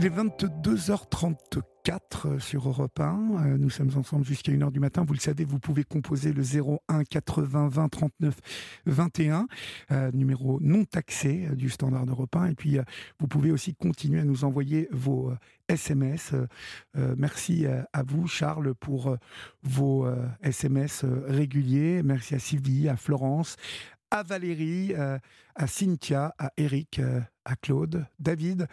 Il est 22h34 sur Europe 1. Nous sommes ensemble jusqu'à 1h du matin. Vous le savez, vous pouvez composer le 01 80 20 39 21, numéro non taxé du standard Europe 1. Et puis, euh, vous pouvez aussi continuer à nous envoyer vos SMS. Euh, euh, merci à vous, Charles, pour vos SMS réguliers. Merci à Sylvie, à Florence, à Valérie, à Cynthia, à Eric, à Claude, David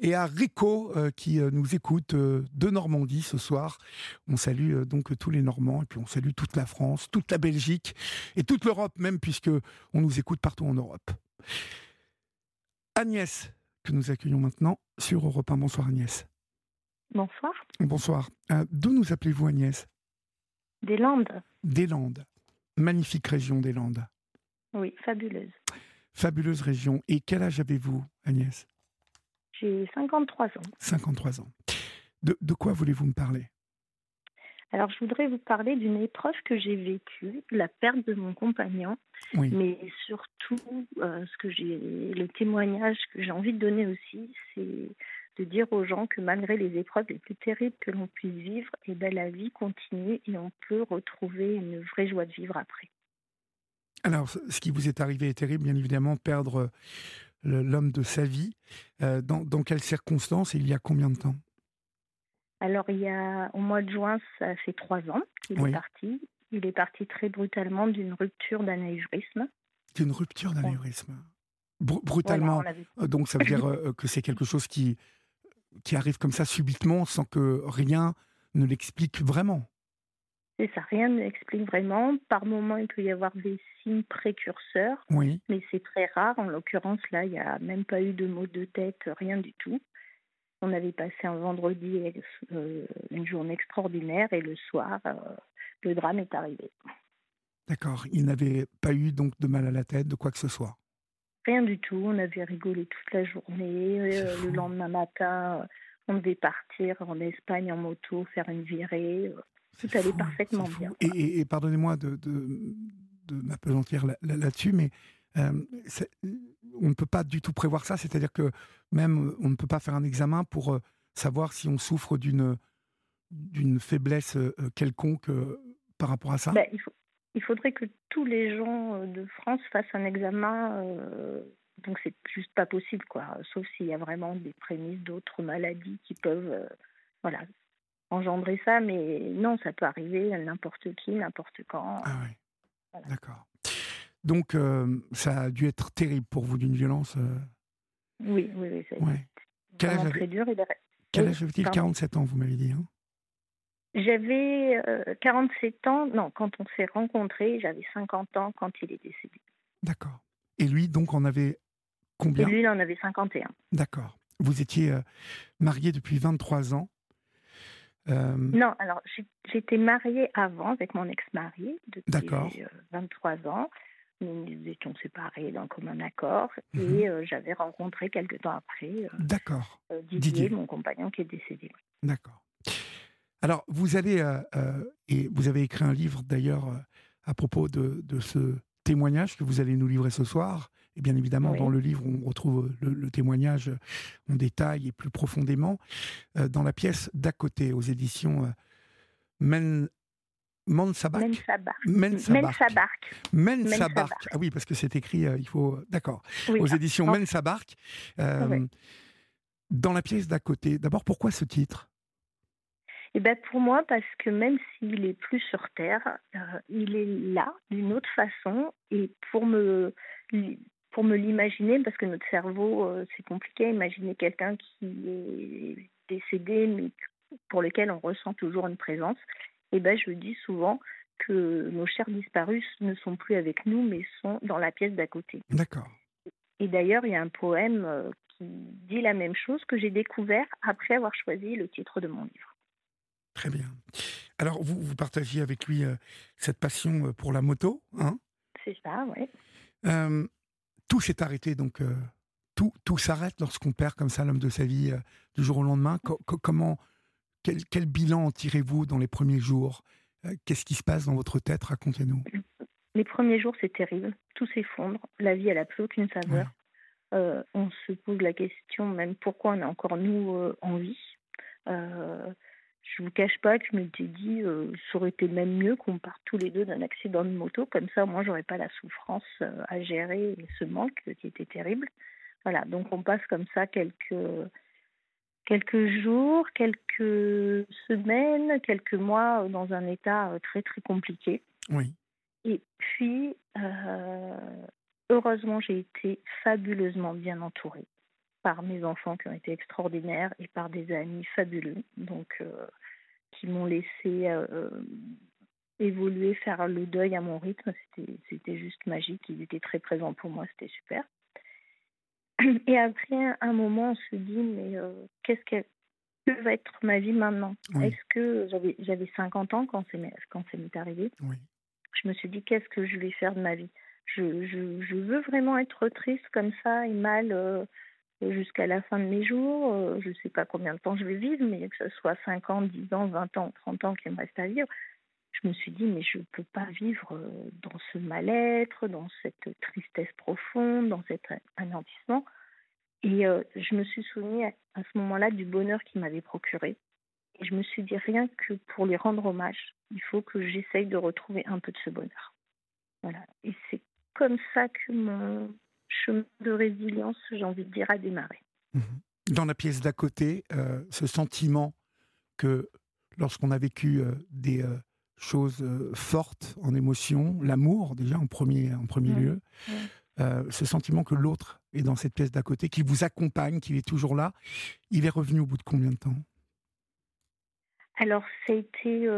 et à Rico euh, qui euh, nous écoute euh, de Normandie ce soir. On salue donc tous les Normands et puis on salue toute la France, toute la Belgique et toute l'Europe même puisque on nous écoute partout en Europe. Agnès que nous accueillons maintenant sur Europe 1. Bonsoir Agnès. Bonsoir. Bonsoir. D'où nous appelez-vous Agnès? Des Landes. Des Landes. Magnifique région des Landes. Oui, fabuleuse. Fabuleuse région. Et quel âge avez-vous, Agnès? J'ai 53 ans. 53 ans. De, de quoi voulez-vous me parler? Alors, je voudrais vous parler d'une épreuve que j'ai vécue, la perte de mon compagnon, mais surtout, euh, ce que j'ai, le témoignage que j'ai envie de donner aussi, c'est de dire aux gens que malgré les épreuves les plus terribles que l'on puisse vivre, eh ben, la vie continue et on peut retrouver une vraie joie de vivre après. Alors, ce qui vous est arrivé est terrible, bien évidemment, perdre euh, l'homme de sa vie. Euh, dans, quelles circonstances et il y a combien de temps? Alors, il y a au mois de juin, ça fait trois ans qu'il est parti. Il est parti très brutalement d'une rupture d'anévrisme. D'une rupture d'anévrisme Brutalement. Euh, donc, ça veut dire que c'est quelque chose qui, qui arrive comme ça subitement sans que rien ne l'explique vraiment? C'est ça, rien ne l'explique vraiment. Par moment, il peut y avoir des signes précurseurs, oui. mais c'est très rare. En l'occurrence, là, il n'y a même pas eu de maux de tête, rien du tout. On avait passé un vendredi euh, une journée extraordinaire et le soir, euh, le drame est arrivé. D'accord. Il n'avait pas eu donc de mal à la tête, de quoi que ce soit? Rien du tout. On avait rigolé toute la journée. Euh, le lendemain matin, on devait partir en Espagne en moto, faire une virée. Tout allait parfaitement bien. Et, pardonnez-moi de, de, de m'apesantir là-dessus, mais euh, on ne peut pas du tout prévoir ça. C'est-à-dire que même on ne peut pas faire un examen pour euh, savoir si on souffre d'une d'une faiblesse euh, quelconque par rapport à ça. Ben, il, il, faudrait que tous les gens de France fassent un examen. donc c'est juste pas possible, quoi. Sauf s'il y a vraiment des prémices d'autres maladies qui peuvent, voilà, engendrer ça, mais non, ça peut arriver à n'importe qui, n'importe quand. Ah oui. D'accord. Donc, euh, ça a dû être terrible pour vous d'une violence. Euh oui, oui, oui. Ouais. Quel âge très dur. Quel âge avait-il 47 ans, vous m'avez dit. Hein? J'avais 47 euh, ans, non, quand on s'est rencontrés, j'avais 50 ans quand il est décédé. D'accord. Et lui, donc, en avait combien? Et lui, il en avait 51. D'accord. Vous étiez marié depuis 23 ans. Euh, non, alors j'étais mariée avant avec mon ex-mari depuis 23 euh, ans. Nous nous étions séparés d'un commun accord et mhm. euh, j'avais rencontré quelques temps après D'accord. Didier, mon compagnon qui est décédé. D'accord. Alors vous allez et vous avez écrit un livre d'ailleurs à propos de, de, ce témoignage que vous allez nous livrer ce soir. Et bien évidemment, dans le livre, on retrouve le, témoignage en détail et plus profondément. Euh, dans la pièce d'à côté, aux éditions euh, Men, Mensabark. Mensabark. Mensabark. Ah oui, parce que c'est écrit, euh, il faut. D'accord. aux éditions oh. Mensabark. Dans la pièce d'à côté, d'abord, pourquoi ce titre? Eh ben pour moi, parce que même s'il est plus sur Terre, il est là d'une autre façon. Et pour me pour me l'imaginer, parce que notre cerveau, euh, c'est compliqué, imaginer quelqu'un qui est décédé, mais pour lequel on ressent toujours une présence, eh ben je dis souvent que nos chers disparus ne sont plus avec nous, mais sont dans la pièce d'à côté. D'accord. Et d'ailleurs, il y a un poème euh, qui dit la même chose que j'ai découvert après avoir choisi le titre de mon livre. Très bien. Alors, vous, vous partagez avec lui euh, cette passion pour la moto, hein? C'est ça, oui tout s'est arrêté, donc euh, tout, tout s'arrête lorsqu'on perd comme ça l'homme de sa vie euh, du jour au lendemain. comment, quel, quel bilan tirez-vous dans les premiers jours? Euh, Qu'est-ce qui se passe dans votre tête? Racontez-nous. Les premiers jours, c'est terrible. Tout s'effondre. La vie, elle n'a plus aucune saveur. on se pose la question même pourquoi on est encore nous en vie. Je vous cache pas que je m'étais dit, ça aurait été même mieux qu'on parte tous les deux d'un accident de moto, comme ça moi j'aurais pas la souffrance à gérer ce manque qui était terrible. Voilà, donc on passe comme ça quelques quelques jours, quelques semaines, quelques mois dans un état très très compliqué. Oui. Et puis, euh, heureusement, j'ai été fabuleusement bien entourée par mes enfants qui ont été extraordinaires et par des amis fabuleux, donc euh, qui m'ont laissé euh, évoluer, faire le deuil à mon rythme. C'était juste magique. Ils étaient très présents pour moi. C'était super. Et après un moment, on se dit, mais qu'est-ce que, que va être ma vie maintenant? Est-ce que j'avais 50 ans quand c'est quand m'est arrivé? Oui je me suis dit qu'est-ce que je vais faire de ma vie? Je, je, je, veux vraiment être triste comme ça et mal euh, jusqu'à la fin de mes jours. Euh, je ne sais pas combien de temps je vais vivre, mais que ce soit 5 ans, 10 ans, 20 ans, 30 ans qu'il me reste à vivre. Je me suis dit, mais je ne peux pas vivre euh, dans ce mal-être, dans cette tristesse profonde, dans cet anéantissement. Et je me suis souvenu à, à ce moment-là du bonheur qu'il m'avait procuré. Et je me suis dit, rien que pour lui rendre hommage, il faut que j'essaye de retrouver un peu de ce bonheur. Voilà. Et c'est comme ça que mon chemin de résilience, j'ai envie de dire, a démarré. Mhm. Dans la pièce d'à côté, euh, ce sentiment que lorsqu'on a vécu euh, des euh, choses fortes en émotion, l'amour déjà en premier, en premier lieu, ce sentiment que l'autre est dans cette pièce d'à côté, qui vous accompagne, qu'il est toujours là, il est revenu au bout de combien de temps? Alors, ça a été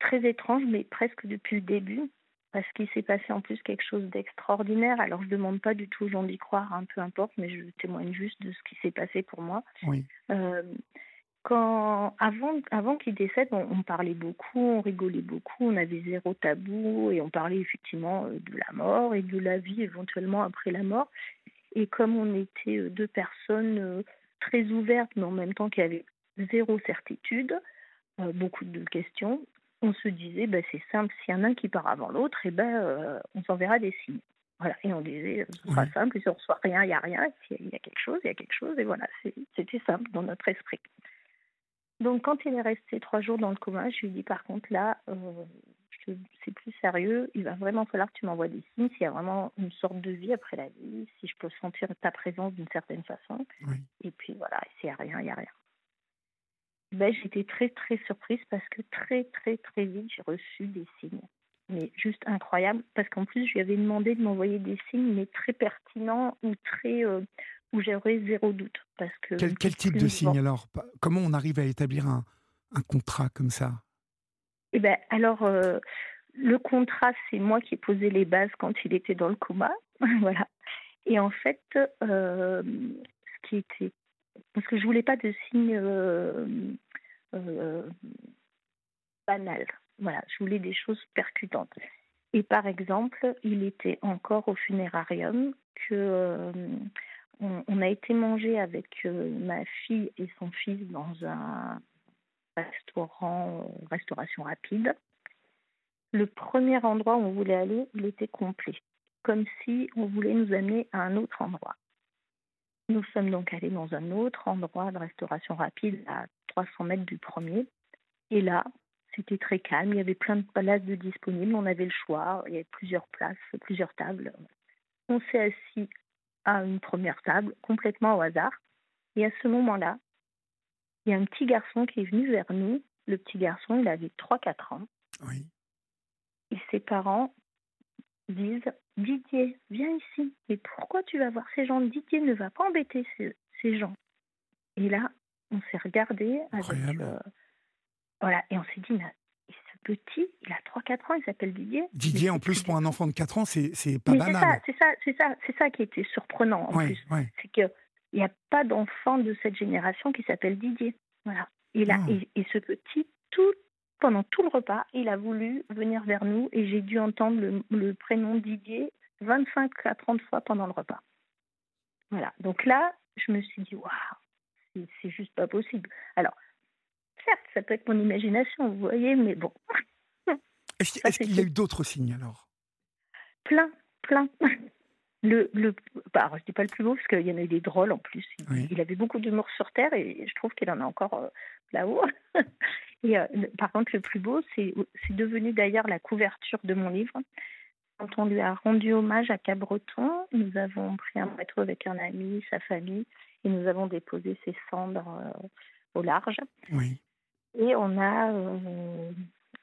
très étrange, mais presque depuis le début, parce qu'il s'est passé en plus quelque chose d'extraordinaire. Alors, je ne demande pas du tout aux gens d'y croire, hein, peu importe, mais je témoigne juste de ce qui s'est passé pour moi. Oui. Euh, quand, avant, avant qu'il décède, on, parlait beaucoup, on rigolait beaucoup, on avait zéro tabou et on parlait effectivement euh, de la mort et de la vie éventuellement après la mort. Et comme on était deux personnes très ouvertes, mais en même temps qui avaient zéro certitude, euh, beaucoup de questions, on se disait, bah, c'est simple, s'il y en a un qui part avant l'autre, et eh ben, euh, on s'enverra des signes. Voilà. Et on disait, ce sera simple, si on ne reçoit rien, il n'y a rien, s'il y a quelque chose, il y a quelque chose, et voilà, c'était simple dans notre esprit. Donc quand il est resté trois jours dans le coma, je lui ai dit, par contre, là, euh, c'est plus sérieux, il va vraiment falloir que tu m'envoies des signes, s'il y a vraiment une sorte de vie après la vie, si je peux sentir ta présence d'une certaine façon. Et puis voilà, s'il n'y a rien, il n'y a rien ben, j'étais très très surprise parce que très très très vite j'ai reçu des signes. Mais juste incroyable parce qu'en plus je lui avais demandé de m'envoyer des signes mais très pertinents ou très euh, où j'aurais zéro doute parce que quel, quel type de signes alors? Comment on arrive à établir un, un contrat comme ça? Eh ben alors euh, le contrat c'est moi qui ai posé les bases quand il était dans le coma voilà. Et en fait euh, ce qui était parce que je voulais pas de signes euh, euh, banals. Voilà, je voulais des choses percutantes. Et par exemple, il était encore au funérarium que euh, on, a été manger avec ma fille et son fils dans un restaurant, restauration rapide. Le premier endroit où on voulait aller, il était complet, comme si on voulait nous amener à un autre endroit. Nous sommes donc allés dans un autre endroit de restauration rapide à 300 mètres du premier. Et là, c'était très calme. Il y avait plein de places de disponibles. On avait le choix. Il y avait plusieurs places, plusieurs tables. On s'est assis à une première table, complètement au hasard. Et à ce moment-là, il y a un petit garçon qui est venu vers nous. Le petit garçon, il avait 3-4 ans. Oui. Et ses parents disent Didier, viens ici. Mais pourquoi tu vas voir ces gens? Didier ne va pas embêter ces, gens. Et là, on s'est regardé avec. Euh, voilà, et on s'est dit ce petit, il a 3-4 ans, il s'appelle Didier. Didier, en plus, pour un enfant de 4 ans, c'est pas banal. C'est ça, c'est ça, c'est ça, qui était surprenant en plus. C'est qu'il n'y a pas d'enfant de cette génération qui s'appelle Didier. Voilà. Et, là, et, ce petit, tout, pendant tout le repas, il a voulu venir vers nous et j'ai dû entendre le, prénom Didier 25 à 30 fois pendant le repas. Voilà. Donc là, je me suis dit, waouh, c'est juste pas possible. Alors, certes, ça peut être mon imagination, vous voyez, mais bon. Est-ce qu'il y a eu d'autres signes alors? Plein, plein. le, le bah, je dis pas le plus beau parce qu'il y en a eu des drôles en plus. Il, avait beaucoup d'humour sur Terre et je trouve qu'il en a encore euh, là-haut. et euh, par contre, le plus beau, c'est devenu d'ailleurs la couverture de mon livre. Quand on lui a rendu hommage à Cabreton, nous avons pris un bateau avec un ami, sa famille, et nous avons déposé ses cendres euh, au large. Oui. Et on a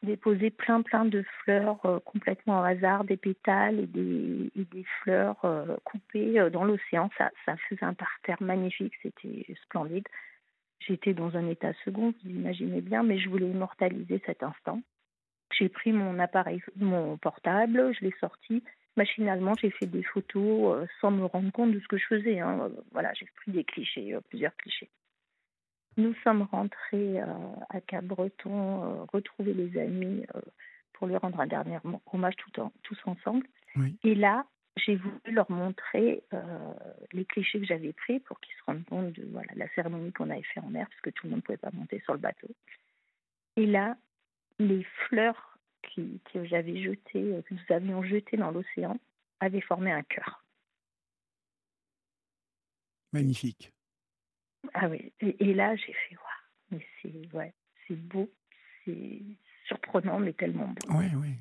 déposé plein plein de fleurs euh, complètement au hasard, des pétales et des, des fleurs euh, coupées euh, dans l'océan. Ça, ça faisait un parterre magnifique, c'était splendide. J'étais dans un état second, vous imaginez bien, mais je voulais immortaliser cet instant. J'ai pris mon appareil, mon portable, je l'ai sorti. Machinalement, j'ai fait des photos sans me rendre compte de ce que je faisais. Hein. Voilà, j'ai pris des clichés, plusieurs clichés. Nous sommes rentrés euh, à Cap-Breton, euh, retrouver les amis euh, pour lui rendre un dernier hommage tout en, tous ensemble. Et là, j'ai voulu leur montrer les clichés que j'avais pris pour qu'ils se rendent compte de voilà, la cérémonie qu'on avait fait en mer, parce que tout le monde ne pouvait pas monter sur le bateau. Et là, les fleurs qui, que j'avais jetées, que nous avions jetées dans l'océan, avaient formé un cœur. Magnifique. Ah oui, et, là j'ai fait, waouh, mais c'est ouais, c'est beau, c'est surprenant, mais tellement beau. Oui, oui.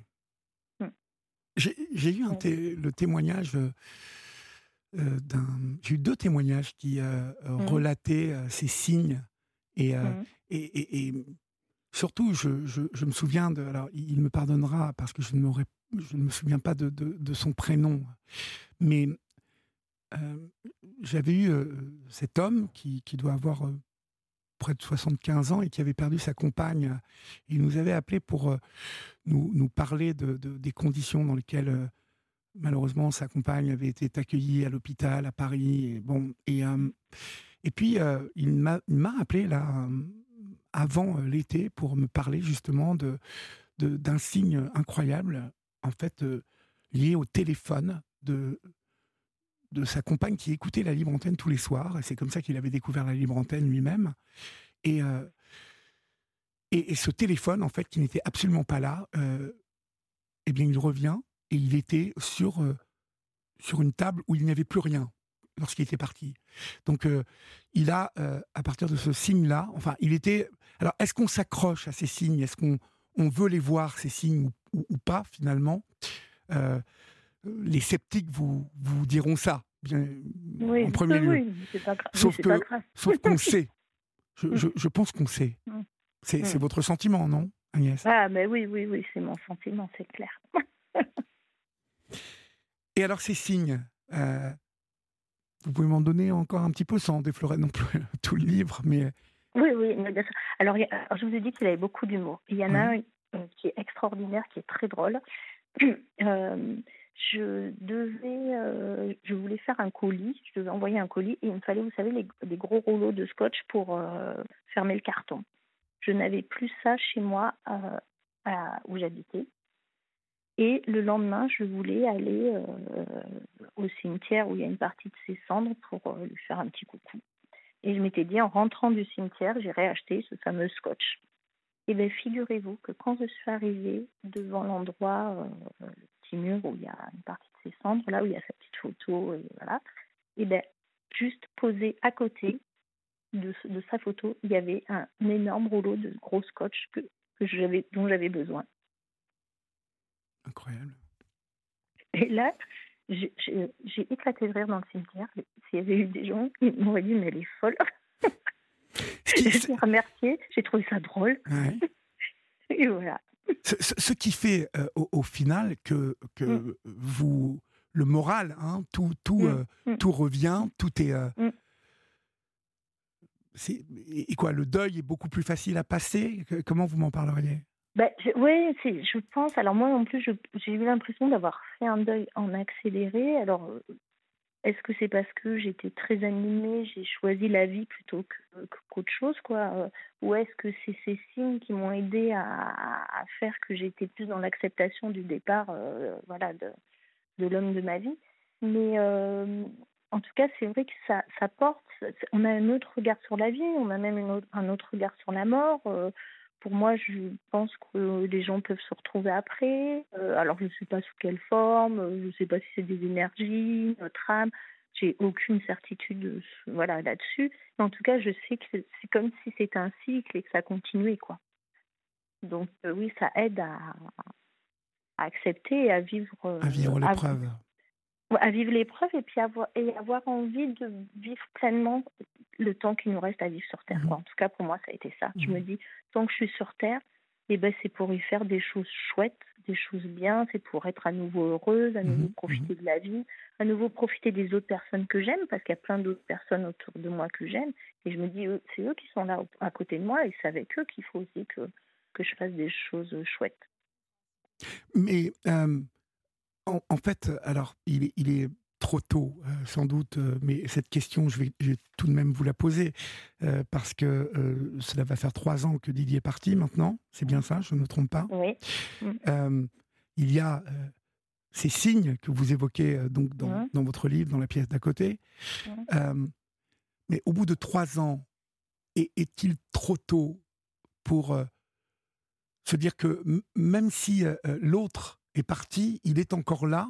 J'ai eu un le témoignage euh, euh, d'un. J'ai eu deux témoignages qui euh, hum. relataient ces signes et, et, et, surtout, je, je, je, me souviens de. Alors, il me pardonnera parce que je ne, je ne me souviens pas de, de, de son prénom, mais j'avais eu cet homme qui, qui doit avoir près de 75 ans et qui avait perdu sa compagne. Il nous avait appelé pour nous, nous, parler de, des conditions dans lesquelles malheureusement sa compagne avait été accueillie à l'hôpital à Paris. Et, bon, et, et puis il m'a appelé là avant l'été pour me parler justement de d'un signe incroyable en fait lié au téléphone de de sa compagne qui écoutait la libre antenne tous les soirs. Et c'est comme ça qu'il avait découvert la libre antenne lui-même. Et, euh, et, ce téléphone, en fait, qui n'était absolument pas là, euh, eh bien, il revient et il était sur, euh, sur une table où il n'y avait plus rien lorsqu'il était parti. Donc, il a, à partir de ce signe-là, enfin, il était. Alors, est-ce qu'on s'accroche à ces signes? Est-ce qu'on on veut les voir, ces signes, ou, ou pas, finalement? Les sceptiques vous, vous diront ça, bien, en premier lieu. Sauf que, sauf qu'on sait. Je, je, pense qu'on sait. Mm. C'est mm. votre sentiment, non, Agnès? Ah, mais oui, oui, oui, c'est mon sentiment, c'est clair. Et alors, ces signes, euh, vous pouvez m'en donner encore un petit peu sans déflorer non plus tout le livre, mais. Oui, oui, bien sûr. Alors, je vous ai dit qu'il avait beaucoup d'humour. Il y en a un euh, qui est extraordinaire, qui est très drôle. Euh, je devais, euh, je voulais faire un colis, je devais envoyer un colis et il me fallait, vous savez, les, gros rouleaux de scotch pour euh, fermer le carton. Je n'avais plus ça chez moi euh, où j'habitais. Et le lendemain, je voulais aller au cimetière où il y a une partie de ses cendres pour lui faire un petit coucou. Et je m'étais dit, en rentrant du cimetière, j'irai acheter ce fameux scotch. Et bien, figurez-vous que quand je suis arrivée devant l'endroit, mur où il y a une partie de ses cendres, là où il y a sa petite photo, et voilà. Et bien, juste posé à côté de, de, sa photo, il y avait un, énorme rouleau de gros scotch que, que j'avais, dont j'avais besoin. Incroyable. Et là, j'ai, éclaté de rire dans le cimetière. S'il y avait eu des gens, ils m'auraient dit, mais elle est folle. j'ai remercié, j'ai trouvé ça drôle. Et voilà. Ce, qui fait euh, au, final que, que mm. vous, le moral, hein, tout, tout, mm. Euh, mm. tout revient, tout est, euh, et quoi, le deuil est beaucoup plus facile à passer? Comment vous m'en parleriez? Ben, Oui, je pense. Alors moi en plus, j'ai eu l'impression d'avoir fait un deuil en accéléré. Alors est-ce que c'est parce que j'étais très animée, j'ai choisi la vie plutôt qu'autre chose, quoi euh, Ou est-ce que c'est ces signes qui m'ont aidé à, faire que j'étais plus dans l'acceptation du départ, euh, voilà, de, de l'homme de ma vie Mais euh, en tout cas, c'est vrai que ça, ça porte. On a un autre regard sur la vie, on a même une un autre regard sur la mort. Pour moi, je pense que les gens peuvent se retrouver après. alors, je ne sais pas sous quelle forme, je ne sais pas si c'est des énergies, notre âme. J'ai aucune certitude voilà, là-dessus. Mais en tout cas, je sais que c'est comme si c'était un cycle et que ça continuait. Quoi. Donc, oui, ça aide à, à accepter et à vivre. à vivre l'épreuve à vivre l'épreuve et puis avoir, et avoir envie de vivre pleinement le temps qu'il nous reste à vivre sur Terre. Mmh. En tout cas, pour moi, ça a été ça. Je me mmh. dis, tant que je suis sur Terre, eh ben, c'est pour y faire des choses chouettes, des choses bien, c'est pour être à nouveau heureuse, à nouveau mmh. profiter de la vie, à nouveau profiter des autres personnes que j'aime, parce qu'il y a plein d'autres personnes autour de moi que j'aime. Et je me dis, c'est eux qui sont là à côté de moi et c'est avec eux qu'il faut aussi que, que je fasse des choses chouettes. Mais euh, en, fait, alors, il est, il est trop tôt, euh, sans doute, euh, mais cette question, je vais, tout de même vous la poser, euh, parce que cela va faire trois ans que Didier est parti maintenant, c'est bien ça, je ne me trompe pas? Oui. Mm. il y a ces signes que vous évoquez donc dans, dans, votre livre, dans la pièce d'à côté. Mais au bout de trois ans, est-il trop tôt pour se dire que même si l'autre est parti, il est encore là.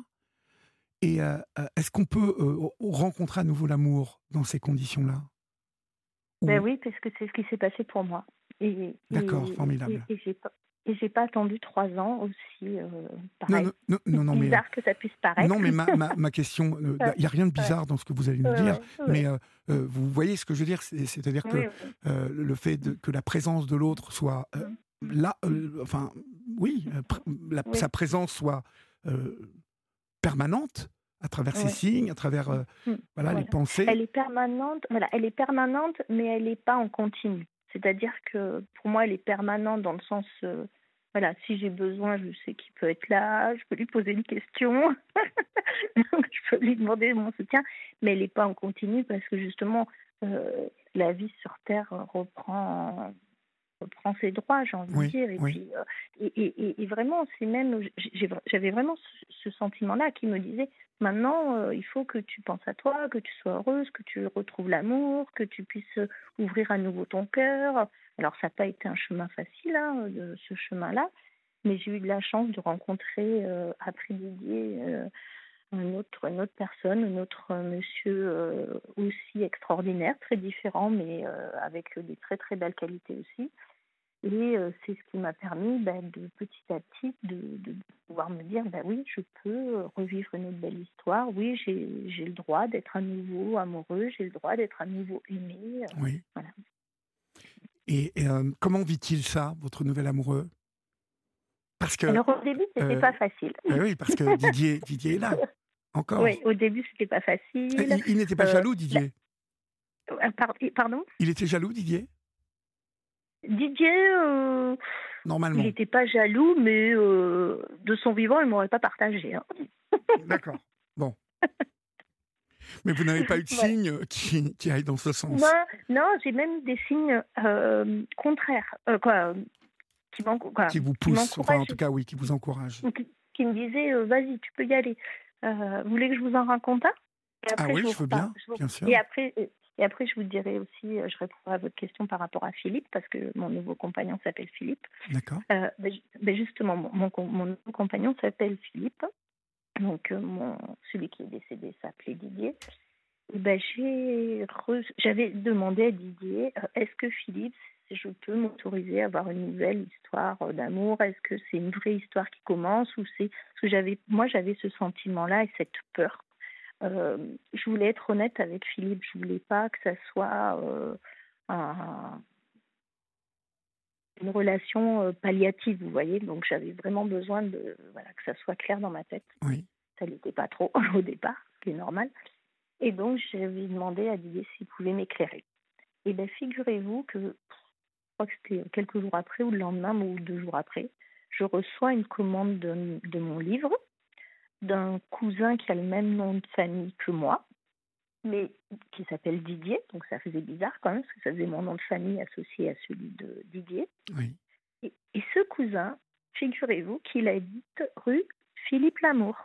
Et euh, euh, est-ce qu'on peut euh, rencontrer à nouveau l'amour dans ces conditions-là? Ben oui, parce que c'est ce qui s'est passé pour moi. D'accord, formidable. Et, et j'ai pas attendu trois ans aussi. pareil. Non, non, non, bizarre que ça puisse paraître. Non, mais ma, ma, question, il n'y a rien de bizarre dans ce que vous allez nous dire, mais vous voyez ce que je veux dire, c'est-à-dire que le fait de, que la présence de l'autre soit là, euh, enfin, oui, euh, sa présence soit euh, permanente à travers ses signes, à travers mmh. voilà, les pensées. Elle est permanente, voilà, elle est permanente, mais elle n'est pas en continu. C'est-à-dire que pour moi, elle est permanente dans le sens, voilà, si j'ai besoin, je sais qu'il peut être là, je peux lui poser une question, je peux lui demander mon soutien, mais elle n'est pas en continu parce que justement, la vie sur Terre reprend prend ses droits, j'ai envie de dire. Et, puis, euh, et, et, vraiment, c'est même, j'avais vraiment ce, sentiment-là qui me disait maintenant, euh, il faut que tu penses à toi, que tu sois heureuse, que tu retrouves l'amour, que tu puisses ouvrir à nouveau ton cœur. Alors, ça n'a pas été un chemin facile, hein, de ce chemin-là, mais j'ai eu de la chance de rencontrer euh, après Didier. une autre, une autre personne, un autre monsieur aussi extraordinaire, très différent, mais avec des très très belles qualités aussi. Et c'est ce qui m'a permis bah, de petit à petit de, pouvoir me dire bah oui, je peux revivre une autre belle histoire. Oui, j'ai le droit d'être à nouveau amoureux, j'ai le droit d'être à nouveau aimé. oui. Voilà. Et, comment vit-il ça, votre nouvel amoureux? Parce que, Alors au début, c'était n'était pas facile. oui, parce que Didier, Didier est là. Encore. Oui, au début, c'était pas facile. Il, n'était pas jaloux, Didier? Pardon? Il était jaloux, Didier? Didier, euh, Normalement. il n'était pas jaloux, mais euh, de son vivant, il ne m'aurait pas partagé. Hein. D'accord. Bon. Mais vous n'avez pas eu de signes qui, qui aillent dans ce sens? Non, j'ai même des signes euh, contraires. quoi, qui, qui vous poussent, enfin en tout cas, oui, qui vous encouragent. Qui, me disaient, vas-y, tu peux y aller. vous voulez que je vous en raconte un? Ah oui, je, veux bien, bien sûr. Et après, et après, je vous dirai aussi, euh, je répondrai à votre question par rapport à Philippe, parce que mon nouveau compagnon s'appelle Philippe. D'accord. Euh, ben, ben, justement, mon, mon, nouveau compagnon s'appelle Philippe. Donc, euh, mon, celui qui est décédé s'appelait Didier. ben, j'avais demandé à Didier, est-ce que Philippe, je peux m'autoriser à avoir une nouvelle histoire d'amour Est-ce que c'est une vraie histoire qui commence ou c'est parce que j'avais, moi, j'avais ce sentiment-là et cette peur euh, je voulais être honnête avec Philippe. Je voulais pas que ça soit euh, une relation euh, palliative, vous voyez. Donc j'avais vraiment besoin de voilà que ça soit clair dans ma tête. Oui. Ça n'était pas trop au départ, ce qui est normal. Et donc j'avais demandé à Didier s'il pouvait m'éclairer. Et bien figurez-vous que je crois que c'était quelques jours après ou le lendemain ou deux jours après, je reçois une commande de mon livre d'un cousin qui a le même nom de famille que moi, mais qui s'appelle Didier, donc ça faisait bizarre quand même, parce que ça faisait mon nom de famille associé à celui de Didier. Oui. Et, ce cousin, figurez-vous qu'il habite rue Philippe Lamour.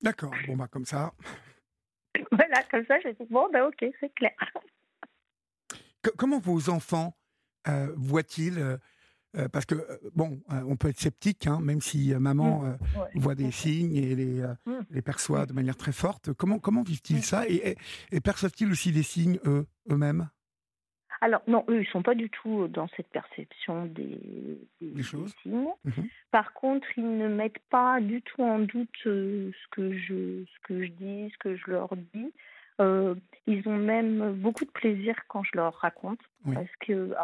D'accord, bon bah comme ça. voilà, comme ça, j'ai dit, bon bah ok, c'est clair. comment vos enfants euh, voient-ils euh, parce que bon, on peut être sceptique, hein, même si maman mmh. voit des signes et les, mmh. les perçoit de manière très forte. Comment comment vivent-ils ça et, et, perçoivent-ils aussi des signes eux eux-mêmes? Alors non, eux, ils sont pas du tout dans cette perception des, choses. signes. Mmh Par contre, ils ne mettent pas du tout en doute ce que je ce que je dis, ce que je leur dis. Euh, ils ont même beaucoup de plaisir quand je leur raconte. Parce que,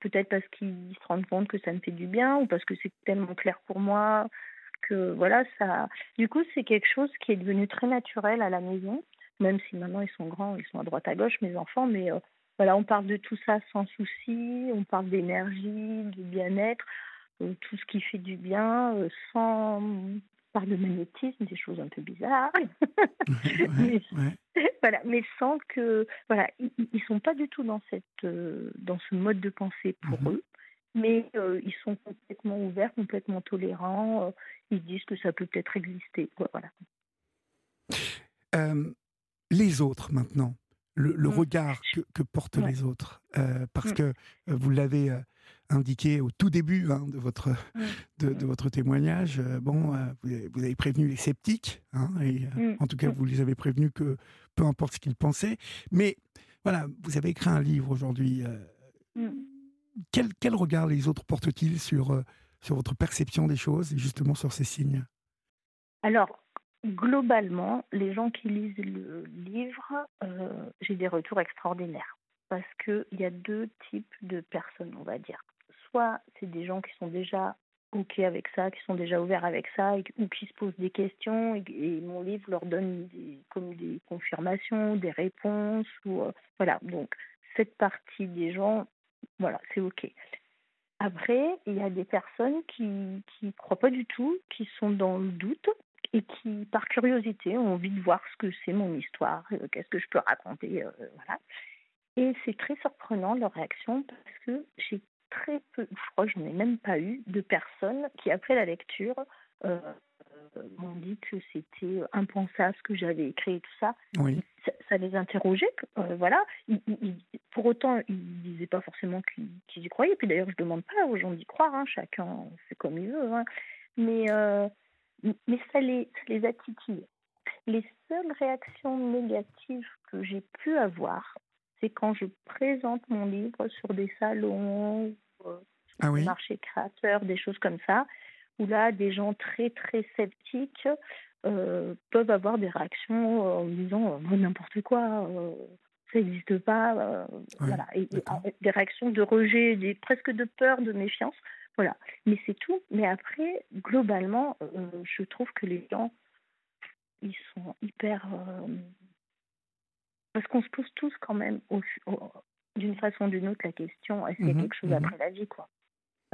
peut-être parce qu'ils se rendent compte que ça me fait du bien ou parce que c'est tellement clair pour moi que voilà, ça. Du coup, c'est quelque chose qui est devenu très naturel à la maison, même si maintenant ils sont grands, ils sont à droite à gauche, mes enfants, mais euh, voilà, on parle de tout ça sans souci, on parle d'énergie, de bien-être, euh, tout ce qui fait du bien, sans par le magnétisme, des choses un peu bizarres. mais, Voilà, mais sans que voilà, ils, ne sont pas du tout dans cette euh, dans ce mode de pensée pour mhm. eux, mais euh, ils sont complètement ouverts, complètement tolérants. Euh, ils disent que ça peut peut-être exister. voilà. les autres maintenant, le, mmh. regard que, portent les autres, parce mmh. que vous l'avez indiqué au tout début hein, de, votre, de, votre témoignage, euh, bon, euh, vous, avez, prévenu les sceptiques, hein, et euh, en tout cas, vous les avez prévenus que peu importe ce qu'ils pensaient. Mais voilà, vous avez écrit un livre aujourd'hui. Quel, quel, regard les autres portent-ils sur, sur votre perception des choses et justement sur ces signes? Alors, globalement, les gens qui lisent le livre, j'ai des retours extraordinaires parce qu'il y a deux types de personnes, on va dire soit c'est des gens qui sont déjà OK avec ça, qui sont déjà ouverts avec ça, ou qui se posent des questions, et, mon livre leur donne comme des confirmations, des réponses, euh, voilà. Donc cette partie des gens, voilà, c'est OK. Après, il y a des personnes qui ne croient pas du tout, qui sont dans le doute et qui, par curiosité, ont envie de voir ce que c'est mon histoire, euh, qu'est-ce que je peux raconter, euh, voilà. Et c'est très surprenant leur réaction parce que j'ai très peu, je crois que je n'ai même pas eu de personnes qui, après la lecture, euh, m'ont dit que c'était impensable ce que j'avais écrit et tout ça. Oui. Ça, les interrogeait, euh, voilà. pour autant, ils ne disaient pas forcément qu'ils y croyaient. Puis d'ailleurs, je ne demande pas aux gens d'y croire, hein. chacun fait comme il veut. Hein. Mais, euh, mais ça les, ça. Les seules réactions négatives que j'ai pu avoir, c'est quand je présente mon livre sur des salons, euh, ah des marchés créateurs, des choses comme ça, où là, des gens très très sceptiques euh, peuvent avoir des réactions euh, en disant n'importe quoi, ça n'existe pas, voilà, et, des réactions de rejet, des, presque de peur, de méfiance, voilà. Mais c'est tout. Mais après, globalement, je trouve que les gens, ils sont hyper parce qu'on se pose tous quand même, d'une façon ou d'une autre, la question est-ce qu'il y a mmh quelque chose mmh après la vie quoi?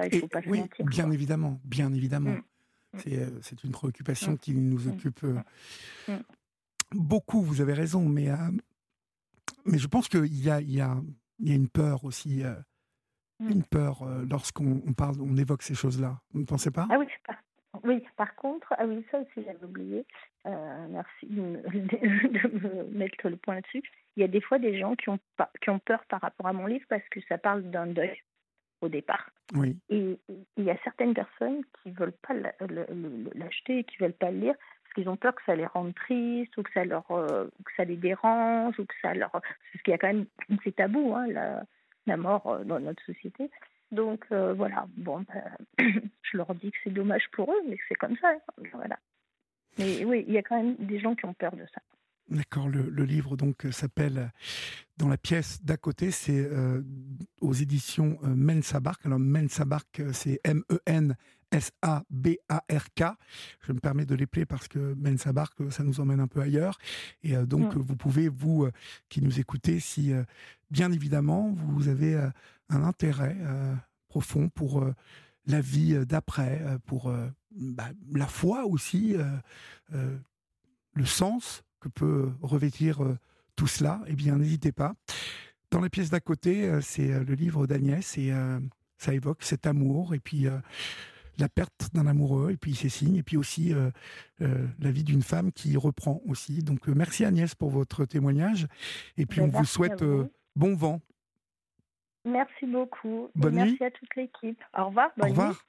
Il faut pas se oui, mentir. Bien évidemment, bien évidemment. Mmh. Euh, c'est une préoccupation qui nous occupe euh, beaucoup, vous avez raison, mais, euh, mais je pense qu'il y a, il y, a, il y a une peur aussi. Une peur lorsqu'on parle, on évoque ces choses-là. Vous ne pensez pas? Ah oui, pas. Oui, par contre, ah oui, ça aussi j'avais oublié. Euh, merci de me, mettre le point là-dessus. Il y a des fois des gens qui ont, qui ont peur par rapport à mon livre parce que ça parle d'un deuil au départ. Oui. Et il y a certaines personnes qui veulent pas l'acheter et qui veulent pas le lire parce qu'ils ont peur que ça les rende tristes ou que ça leur euh, que ça les dérange ou que ça leur parce qu'il y a quand même c'est tabou hein, la, la mort euh, dans notre société. Donc euh, voilà, bon, bah, je leur dis que c'est dommage pour eux, mais c'est comme ça. Hein, voilà. Mais oui, il y a quand même des gens qui ont peur de ça. D'accord, le, livre donc s'appelle Dans la pièce d'à côté, c'est euh, aux éditions euh, Mensabark. Alors Mensabark, c'est M-E-N. S-A-B-A-R-K. Je me permets de l'épeler parce que Mensabark, ça nous emmène un peu ailleurs. Et donc, mm. vous pouvez, vous qui nous écoutez, si bien évidemment vous avez un intérêt euh, profond pour euh, la vie euh, d'après, pour bah, la foi aussi, le sens que peut revêtir tout cela, eh bien, n'hésitez pas. Dans la pièce d'à côté, c'est le livre d'Agnès et ça évoque cet amour et puis la perte d'un amoureux et puis ses signes et puis aussi la vie d'une femme qui reprend aussi. Donc merci Agnès pour votre témoignage et puis ben, on vous souhaite bon vent Merci beaucoup. Bonne merci nuit. à toute l'équipe. Au revoir. Au revoir.